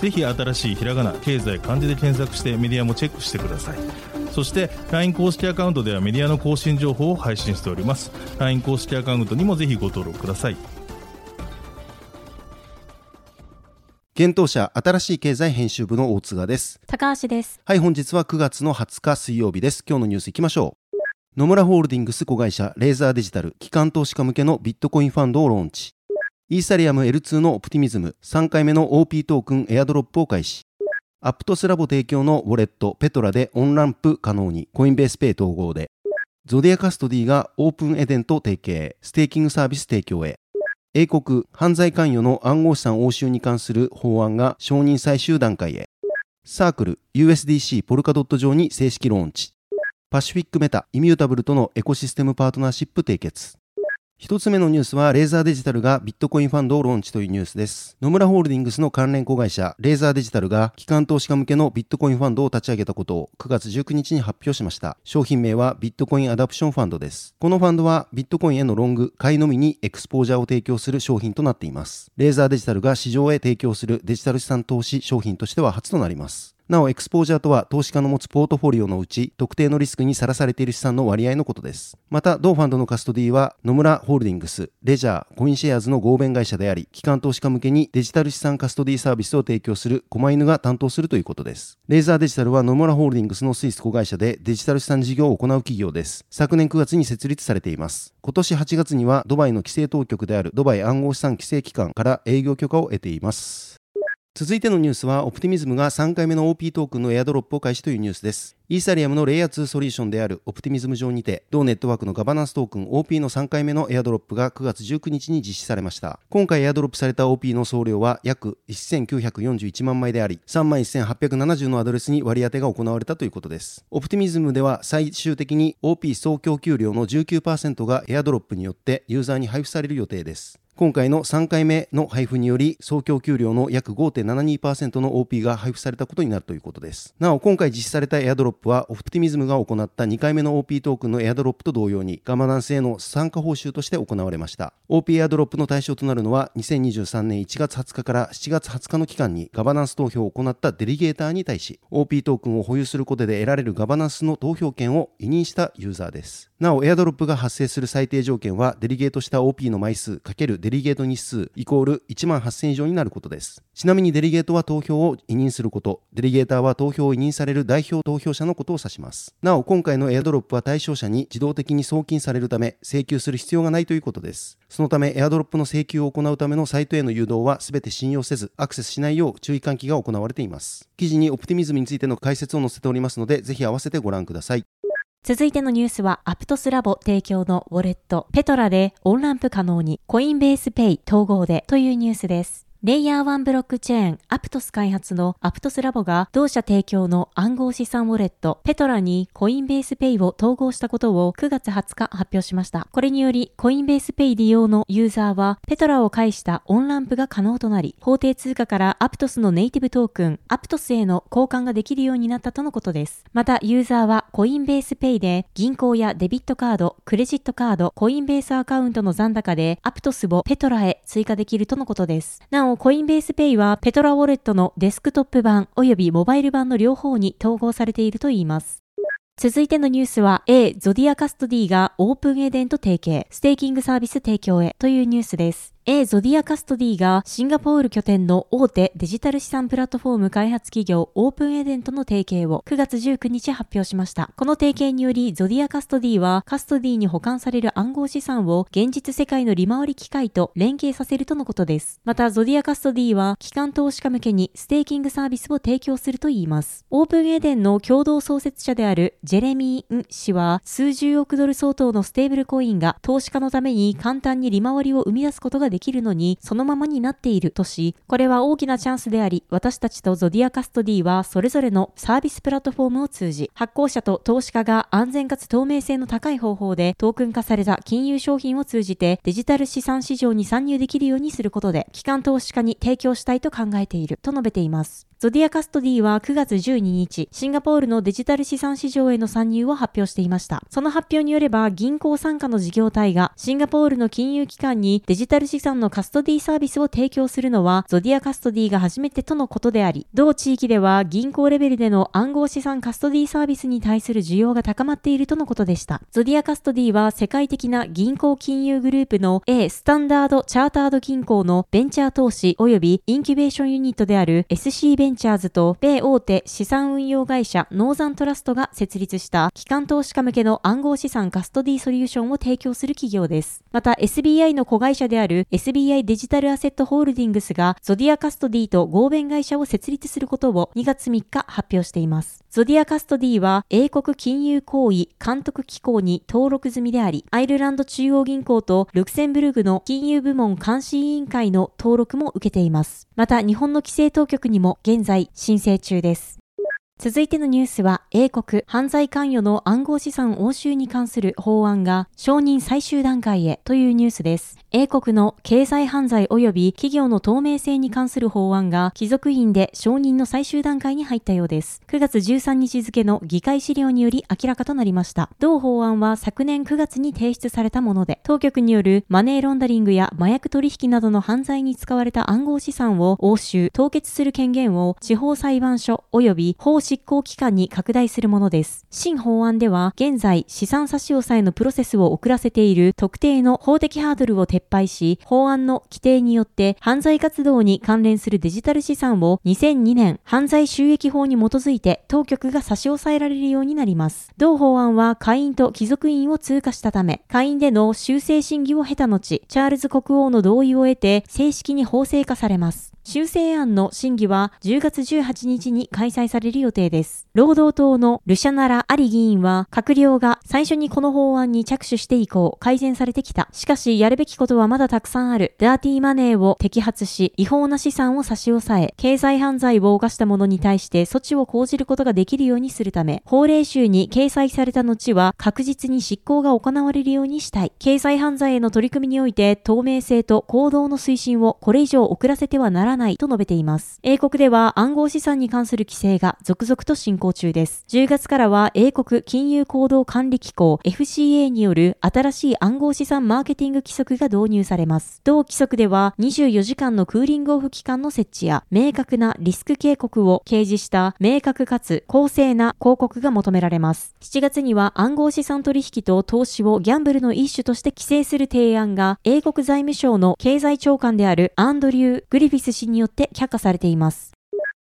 ぜひ新しいひらがな経済漢字で検索してメディアもチェックしてくださいそして LINE 公式アカウントではメディアの更新情報を配信しております LINE 公式アカウントにもぜひご登録ください現当社新しい経済編集部の大津賀です。高橋です。はい、本日は9月の20日水曜日です。今日のニュースいきましょう。野村ホールディングス子会社レーザーデジタル機関投資家向けのビットコインファンドをローンチ。イーサリアム L2 のオプティミズム3回目の OP トークンエアドロップを開始。アプトスラボ提供のウォレットペトラで on-ramp 可能にコインベースペイ統合で。ゾディアカストディがオープンエデンと提携、ステーキングサービス提供へ。英国犯罪関与の暗号資産押収に関する法案が承認最終段階へ。サークル USDC ポルカドット上に正式ローンチ。パシフィックメタイミュータブルとのエコシステムパートナーシップ締結。一つ目のニュースは、レーザーデジタルがビットコインファンドをローンチというニュースです。野村ホールディングスの関連子会社、レーザーデジタルが、機関投資家向けのビットコインファンドを立ち上げたことを9月19日に発表しました。商品名はビットコインアダプションファンドです。このファンドは、ビットコインへのロング、買いのみにエクスポージャーを提供する商品となっています。レーザーデジタルが市場へ提供するデジタル資産投資商品としては初となります。なお、エクスポージャーとは投資家の持つポートフォリオのうち特定のリスクにさらされている資産の割合のことです。また、同ファンドのカストディは野村ホールディングス、レジャー、コインシェアーズの合弁会社であり、機関投資家向けにデジタル資産カストディサービスを提供する狛犬が担当するということです。レーザーデジタルは野村ホールディングスのスイス子会社でデジタル資産事業を行う企業です。昨年9月に設立されています。今年8月にはドバイの規制当局であるドバイ暗号資産規制機関から営業許可を得ています。続いてのニュースは、オプティミズムが3回目の OP トークンのエアドロップを開始というニュースです。イーサリアムのレイヤー2ソリューションであるオプティミズム上にて、同ネットワークのガバナンストークン OP の3回目のエアドロップが9月19日に実施されました。今回エアドロップされた OP の総量は約1941万枚であり、31,870のアドレスに割り当てが行われたということです。オプティミズムでは最終的に OP 総供給量の19%がエアドロップによってユーザーに配布される予定です。今回の3回目の配布により、総供給量の約5.72%の OP が配布されたことになるということです。なお、今回実施されたエアドロップは、オプティミズムが行った2回目の OP トークンのエアドロップと同様に、ガバナンスへの参加報酬として行われました。OP エアドロップの対象となるのは、2023年1月20日から7月20日の期間にガバナンス投票を行ったデリゲーターに対し、OP トークンを保有することで得られるガバナンスの投票権を委任したユーザーです。なお、エアドロップが発生する最低条件は、デリゲートした OP の枚数×デデリゲート日数イコール1万8000以上になることです。ちなみにデリゲートは投票を委任すること、デリゲーターは投票を委任される代表投票者のことを指します。なお、今回のエアドロップは対象者に自動的に送金されるため、請求する必要がないということです。そのため、エアドロップの請求を行うためのサイトへの誘導は全て信用せず、アクセスしないよう注意喚起が行われています。記事にオプティミズムについての解説を載せておりますので、ぜひ合わせてご覧ください。続いてのニュースは、アプトスラボ提供のウォレット、ペトラでオンランプ可能に、コインベースペイ統合でというニュースです。レイヤー1ブロックチェーンアプトス開発のアプトスラボが同社提供の暗号資産ウォレットペトラにコインベースペイを統合したことを9月20日発表しました。これによりコインベースペイ利用のユーザーはペトラを介したオンランプが可能となり法定通貨からアプトスのネイティブトークンアプトスへの交換ができるようになったとのことです。またユーザーはコインベースペイで銀行やデビットカード、クレジットカード、コインベースアカウントの残高でアプトスをペトラへ追加できるとのことです。なおコインベースペイはペトラウォレットのデスクトップ版およびモバイル版の両方に統合されているといいます。続いてのニュースは A ゾディアカストディがオープンエデンと提携、ステーキングサービス提供へというニュースです。A ゾディアカストディがシンガポール拠点の大手デジタル資産プラットフォーム開発企業オープンエデンとの提携を9月19日発表しました。この提携によりゾディアカストディはカストディに保管される暗号資産を現実世界の利回り機会と連携させるとのことです。またゾディアカストディは機関投資家向けにステーキングサービスを提供するといいます。オープンエデンの共同創設者であるジェレミー・ン氏は数十億ドル相当のステーブルコインが投資家のために簡単に利回りを生み出すことがでできるのに、そのままになっているとし、これは大きなチャンスであり、私たちとゾディアカストディはそれぞれのサービスプラットフォームを通じ、発行者と投資家が安全かつ透明性の高い方法でトークン化された金融商品を通じてデジタル資産市場に参入できるようにすることで、機関投資家に提供したいと考えていると述べています。ゾディアカストディは9月12日、シンガポールのデジタル資産市場への参入を発表していました。その発表によれば、銀行傘下の事業体がシンガポールの金融機関にデジタル資産のカストディサービスを提供するのは、ゾディアカストディが初めてとのことであり、同地域では銀行レベルでの暗号資産カストディサービスに対する需要が高まっているとのことでした。ゾディアカストディは世界的な銀行金融グループの A スタンダードチャータード銀行のベンチャー投資及びインキュベーションユニットである SC ベンチャーズと米大手資産運用会社ノーザントラストが設立した機関投資家向けの暗号資産カストディソリューションを提供する企業です。また SBI の子会社である SBI デジタルアセットホールディングスがゾディアカストディと合弁会社を設立することを2月3日発表しています。ゾディアカストディは英国金融行為監督機構に登録済みであり、アイルランド中央銀行とルクセンブルグの金融部門監視委員会の登録も受けています。また日本の規制当局にも現現在申請中です。続いてのニュースは、英国犯罪関与の暗号資産押収に関する法案が承認最終段階へというニュースです。英国の経済犯罪及び企業の透明性に関する法案が貴族院で承認の最終段階に入ったようです。9月13日付の議会資料により明らかとなりました。同法案は昨年9月に提出されたもので、当局によるマネーロンダリングや麻薬取引などの犯罪に使われた暗号資産を押収、凍結する権限を地方裁判所及び法執行機関に拡大するものです。新法案では、現在資産差し押さえのプロセスを遅らせている特定の法的ハードルを撤廃し、法案の規定によって犯罪活動に関連するデジタル資産を2002年犯罪収益法に基づいて当局が差し押さえられるようになります。同法案は会員と貴族院を通過したため、会員での修正審議を経た後、チャールズ国王の同意を得て正式に法制化されます。修正案の審議は10月18日に開催される予定です。労働党のルシャナラ・アリ議員は、閣僚が最初にこの法案に着手して以降改善されてきた。しかし、やるべきことはまだたくさんある。ダーティーマネーを摘発し、違法な資産を差し押さえ、経済犯罪を犯した者に対して措置を講じることができるようにするため、法令集に掲載された後は確実に執行が行われるようにしたい。経済犯罪への取り組みにおいて透明性と行動の推進をこれ以上遅らせてはならない。ないと述べています。英国では暗号資産に関する規制が続々と進行中です。10月からは英国金融行動管理機構 FCA による新しい暗号資産マーケティング規則が導入されます。同規則では24時間のクーリングオフ期間の設置や明確なリスク警告を掲示した明確かつ公正な広告が求められます。7月には暗号資産取引と投資をギャンブルの一種として規制する提案が英国財務省の経済長官であるアンドリュー・グリフィス氏によって却下されています。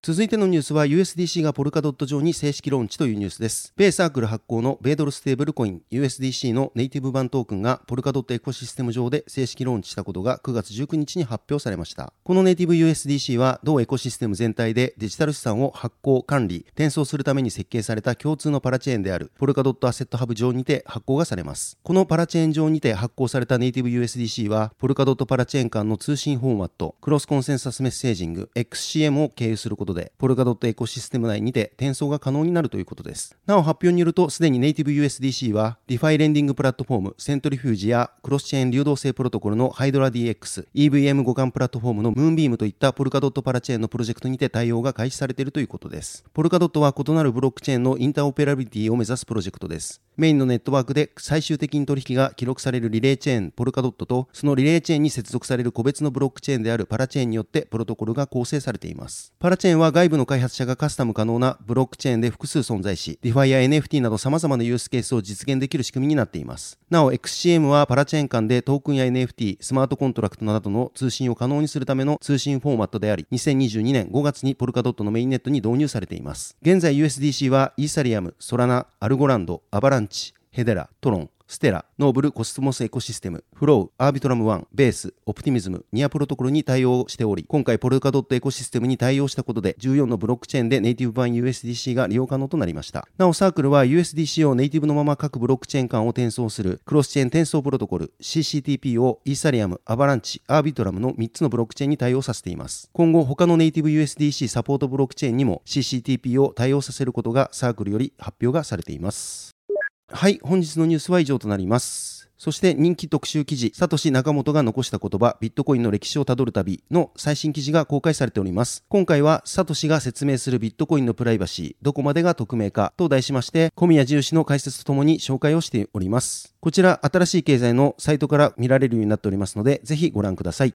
続いてのニュースは USDC がポルカドット上に正式ローンチというニュースです。米サークル発行の米ドルステーブルコイン USDC のネイティブ版トークンがポルカドットエコシステム上で正式ローンチしたことが9月19日に発表されました。このネイティブ USDC は同エコシステム全体でデジタル資産を発行、管理、転送するために設計された共通のパラチェーンであるポルカドットアセットハブ上にて発行がされます。このパラチェーン上にて発行されたネイティブ USDC はポルカドットパラチェーン間の通信フォーマット、クロスコンセンサスメッセージング XCM を経由することでポルカドットエコシステム内にて転送が可能になるということです。なお発表によると、すでにネイティブ USDC は、ディファイレンディングプラットフォーム、セントリフュージやクロスチェーン流動性プロトコルのハイドラ DX、EVM 互換プラットフォームのムーンビームといったポルカドットパラチェーンのプロジェクトにて対応が開始されているということです。ポルカドットは異なるブロックチェーンのインターオペラビリティを目指すプロジェクトです。メインのネットワークで最終的に取引が記録されるリレーチェーン、ポルカドットと、そのリレーチェーンに接続される個別のブロックチェーンであるパラチェーンによってプロトコルが構成されています。パラチェーンは外部の開発者がカスタム可能なブロックチェーンで複数存在し、DeFi や NFT など様々なユースケースを実現できる仕組みになっています。なお、XCM はパラチェーン間でトークンや NFT、スマートコントラクトなどの通信を可能にするための通信フォーマットであり、2022年5月にポルカドットのメインネットに導入されています。現在 USDC はイーサリアム、ソラナ、アルゴランド、アバランチ、ヘデラ、トロン、ステラ、ノーブルコスモスエコシステム、フロー、アービトラム1、ベース、オプティミズム、ニアプロトコルに対応しており、今回ポルカドットエコシステムに対応したことで、14のブロックチェーンでネイティブ版 USDC が利用可能となりました。なお、サークルは USDC をネイティブのまま各ブロックチェーン間を転送するクロスチェーン転送プロトコル、CCTP をイーサリアム、アバランチ、アービトラムの3つのブロックチェーンに対応させています。今後、他のネイティブ USDC サポートブロックチェーンにも CCTP を対応させることがサークルより発表がされています。はい、本日のニュースは以上となります。そして人気特集記事、サトシ仲本が残した言葉、ビットコインの歴史をたどる旅の最新記事が公開されております。今回はサトシが説明するビットコインのプライバシー、どこまでが匿名かと題しまして、小宮重視の解説とともに紹介をしております。こちら、新しい経済のサイトから見られるようになっておりますので、ぜひご覧ください。